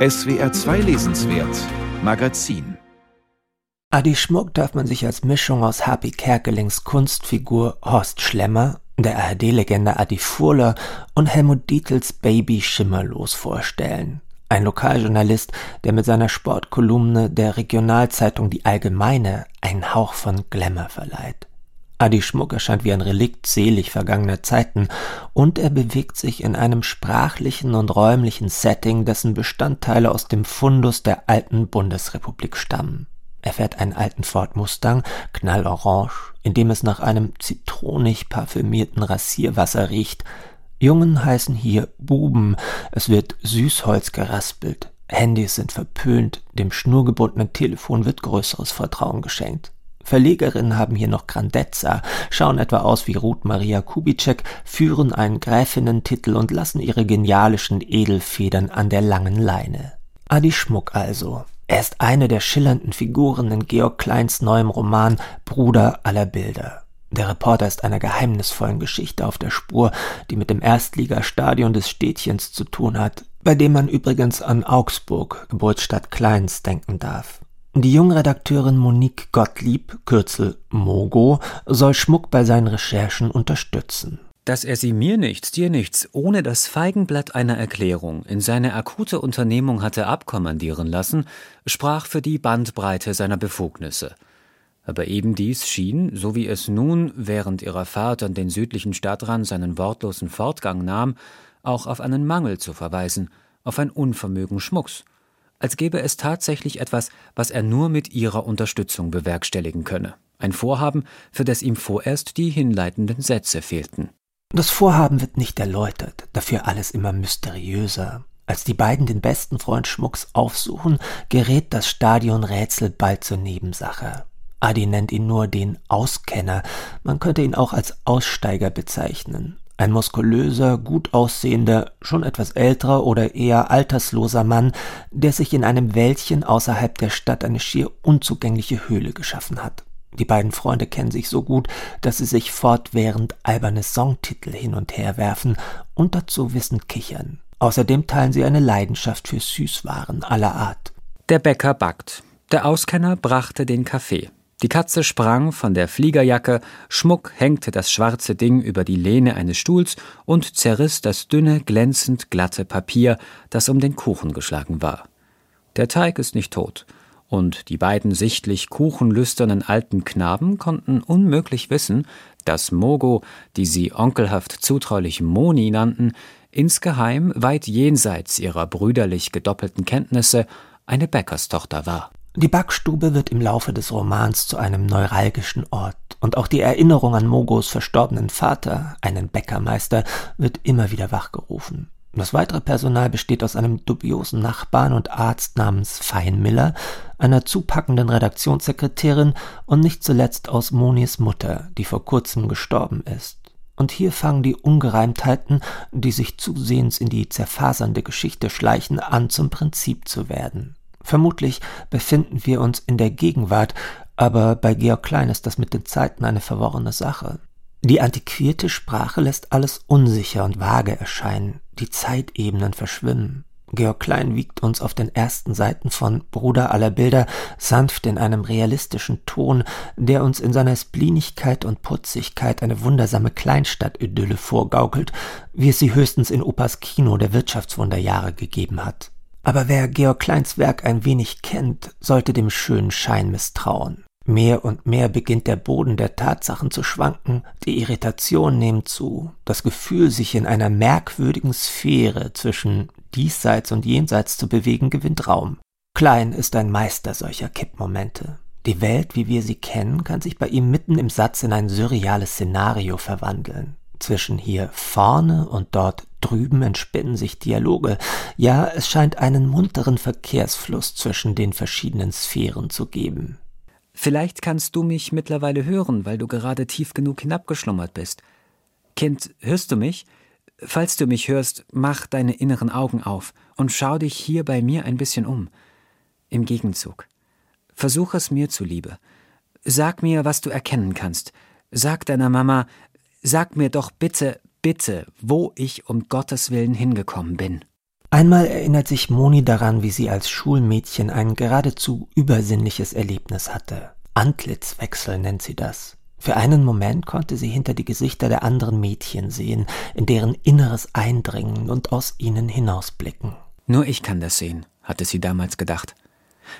SWR 2 Lesenswert Magazin Adi Schmuck darf man sich als Mischung aus Happy Kerkelings Kunstfigur Horst Schlemmer, der ARD-Legende Adi Furler und Helmut Dietls Baby Schimmerlos vorstellen. Ein Lokaljournalist, der mit seiner Sportkolumne der Regionalzeitung Die Allgemeine einen Hauch von Glamour verleiht. Adi Schmuck erscheint wie ein Relikt selig vergangener Zeiten und er bewegt sich in einem sprachlichen und räumlichen Setting, dessen Bestandteile aus dem Fundus der alten Bundesrepublik stammen. Er fährt einen alten Ford Mustang, knallorange, in dem es nach einem zitronig parfümierten Rasierwasser riecht. Jungen heißen hier Buben, es wird Süßholz geraspelt, Handys sind verpönt, dem schnurgebundenen Telefon wird größeres Vertrauen geschenkt. Verlegerinnen haben hier noch Grandezza, schauen etwa aus wie Ruth Maria Kubitschek, führen einen Gräfinnentitel und lassen ihre genialischen Edelfedern an der langen Leine. Adi Schmuck also. Er ist eine der schillernden Figuren in Georg Kleins neuem Roman Bruder aller Bilder. Der Reporter ist einer geheimnisvollen Geschichte auf der Spur, die mit dem Erstligastadion des Städtchens zu tun hat, bei dem man übrigens an Augsburg, Geburtsstadt Kleins, denken darf. Die Jungredakteurin Monique Gottlieb, Kürzel Mogo, soll Schmuck bei seinen Recherchen unterstützen. Dass er sie mir nichts, dir nichts, ohne das Feigenblatt einer Erklärung in seine akute Unternehmung hatte abkommandieren lassen, sprach für die Bandbreite seiner Befugnisse. Aber eben dies schien, so wie es nun während ihrer Fahrt an den südlichen Stadtrand seinen wortlosen Fortgang nahm, auch auf einen Mangel zu verweisen, auf ein Unvermögen Schmucks als gäbe es tatsächlich etwas, was er nur mit ihrer Unterstützung bewerkstelligen könne. Ein Vorhaben, für das ihm vorerst die hinleitenden Sätze fehlten. Das Vorhaben wird nicht erläutert, dafür alles immer mysteriöser. Als die beiden den besten Freund Schmucks aufsuchen, gerät das Stadionrätsel bald zur Nebensache. Adi nennt ihn nur den Auskenner, man könnte ihn auch als Aussteiger bezeichnen. Ein muskulöser, gut aussehender, schon etwas älterer oder eher altersloser Mann, der sich in einem Wäldchen außerhalb der Stadt eine schier unzugängliche Höhle geschaffen hat. Die beiden Freunde kennen sich so gut, dass sie sich fortwährend alberne Songtitel hin und her werfen und dazu wissend kichern. Außerdem teilen sie eine Leidenschaft für Süßwaren aller Art. Der Bäcker backt. Der Auskenner brachte den Kaffee. Die Katze sprang von der Fliegerjacke, Schmuck hängte das schwarze Ding über die Lehne eines Stuhls und zerriss das dünne, glänzend glatte Papier, das um den Kuchen geschlagen war. Der Teig ist nicht tot, und die beiden sichtlich kuchenlüsternen alten Knaben konnten unmöglich wissen, dass Mogo, die sie onkelhaft zutraulich Moni nannten, insgeheim weit jenseits ihrer brüderlich gedoppelten Kenntnisse eine Bäckerstochter war. Die Backstube wird im Laufe des Romans zu einem neuralgischen Ort, und auch die Erinnerung an Mogos verstorbenen Vater, einen Bäckermeister, wird immer wieder wachgerufen. Das weitere Personal besteht aus einem dubiosen Nachbarn und Arzt namens Feinmiller, einer zupackenden Redaktionssekretärin und nicht zuletzt aus Monis Mutter, die vor kurzem gestorben ist. Und hier fangen die Ungereimtheiten, die sich zusehends in die zerfasernde Geschichte schleichen, an zum Prinzip zu werden. Vermutlich befinden wir uns in der Gegenwart, aber bei Georg Klein ist das mit den Zeiten eine verworrene Sache. Die antiquierte Sprache lässt alles unsicher und vage erscheinen, die Zeitebenen verschwimmen. Georg Klein wiegt uns auf den ersten Seiten von Bruder aller Bilder sanft in einem realistischen Ton, der uns in seiner Splinigkeit und Putzigkeit eine wundersame Kleinstadt-Idylle vorgaukelt, wie es sie höchstens in Opas Kino der Wirtschaftswunderjahre gegeben hat. Aber wer Georg Kleins Werk ein wenig kennt, sollte dem schönen Schein misstrauen. Mehr und mehr beginnt der Boden der Tatsachen zu schwanken, die Irritation nimmt zu, das Gefühl, sich in einer merkwürdigen Sphäre zwischen diesseits und jenseits zu bewegen, gewinnt Raum. Klein ist ein Meister solcher Kippmomente. Die Welt, wie wir sie kennen, kann sich bei ihm mitten im Satz in ein surreales Szenario verwandeln. Zwischen hier vorne und dort drüben entspinnen sich Dialoge. Ja, es scheint einen munteren Verkehrsfluss zwischen den verschiedenen Sphären zu geben. Vielleicht kannst du mich mittlerweile hören, weil du gerade tief genug hinabgeschlummert bist. Kind, hörst du mich? Falls du mich hörst, mach deine inneren Augen auf und schau dich hier bei mir ein bisschen um. Im Gegenzug. Versuch es mir zuliebe. Sag mir, was du erkennen kannst. Sag deiner Mama, Sag mir doch bitte, bitte, wo ich um Gottes Willen hingekommen bin. Einmal erinnert sich Moni daran, wie sie als Schulmädchen ein geradezu übersinnliches Erlebnis hatte. Antlitzwechsel nennt sie das. Für einen Moment konnte sie hinter die Gesichter der anderen Mädchen sehen, in deren Inneres eindringen und aus ihnen hinausblicken. Nur ich kann das sehen, hatte sie damals gedacht.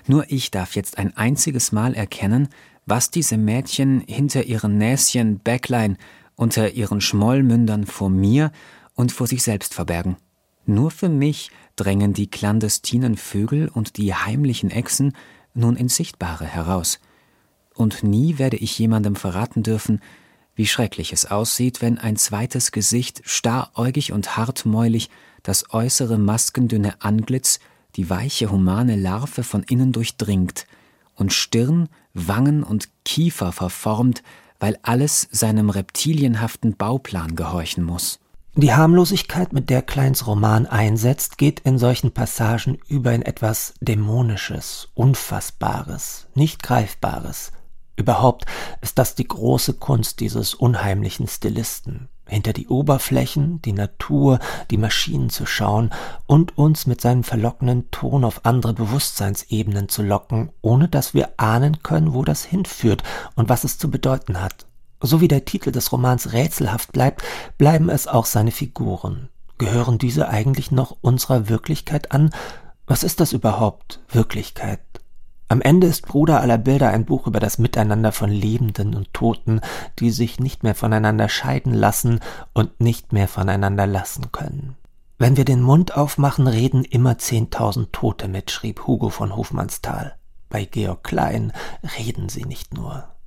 Nur ich darf jetzt ein einziges Mal erkennen, was diese Mädchen hinter ihren Näschen, Backline, unter ihren Schmollmündern vor mir und vor sich selbst verbergen. Nur für mich drängen die clandestinen Vögel und die heimlichen Echsen nun ins Sichtbare heraus. Und nie werde ich jemandem verraten dürfen, wie schrecklich es aussieht, wenn ein zweites Gesicht staräugig und hartmäulig das äußere maskendünne Antlitz, die weiche humane Larve von innen durchdringt und Stirn, Wangen und Kiefer verformt, weil alles seinem reptilienhaften Bauplan gehorchen muss. Die Harmlosigkeit, mit der Kleins Roman einsetzt, geht in solchen Passagen über in etwas Dämonisches, Unfassbares, nicht Greifbares. Überhaupt ist das die große Kunst dieses unheimlichen Stilisten, hinter die Oberflächen, die Natur, die Maschinen zu schauen und uns mit seinem verlockenden Ton auf andere Bewusstseinsebenen zu locken, ohne dass wir ahnen können, wo das hinführt und was es zu bedeuten hat. So wie der Titel des Romans rätselhaft bleibt, bleiben es auch seine Figuren. Gehören diese eigentlich noch unserer Wirklichkeit an? Was ist das überhaupt, Wirklichkeit? Am Ende ist Bruder aller Bilder ein Buch über das Miteinander von Lebenden und Toten, die sich nicht mehr voneinander scheiden lassen und nicht mehr voneinander lassen können. Wenn wir den Mund aufmachen, reden immer zehntausend Tote mit, schrieb Hugo von Hofmannsthal. Bei Georg Klein reden sie nicht nur.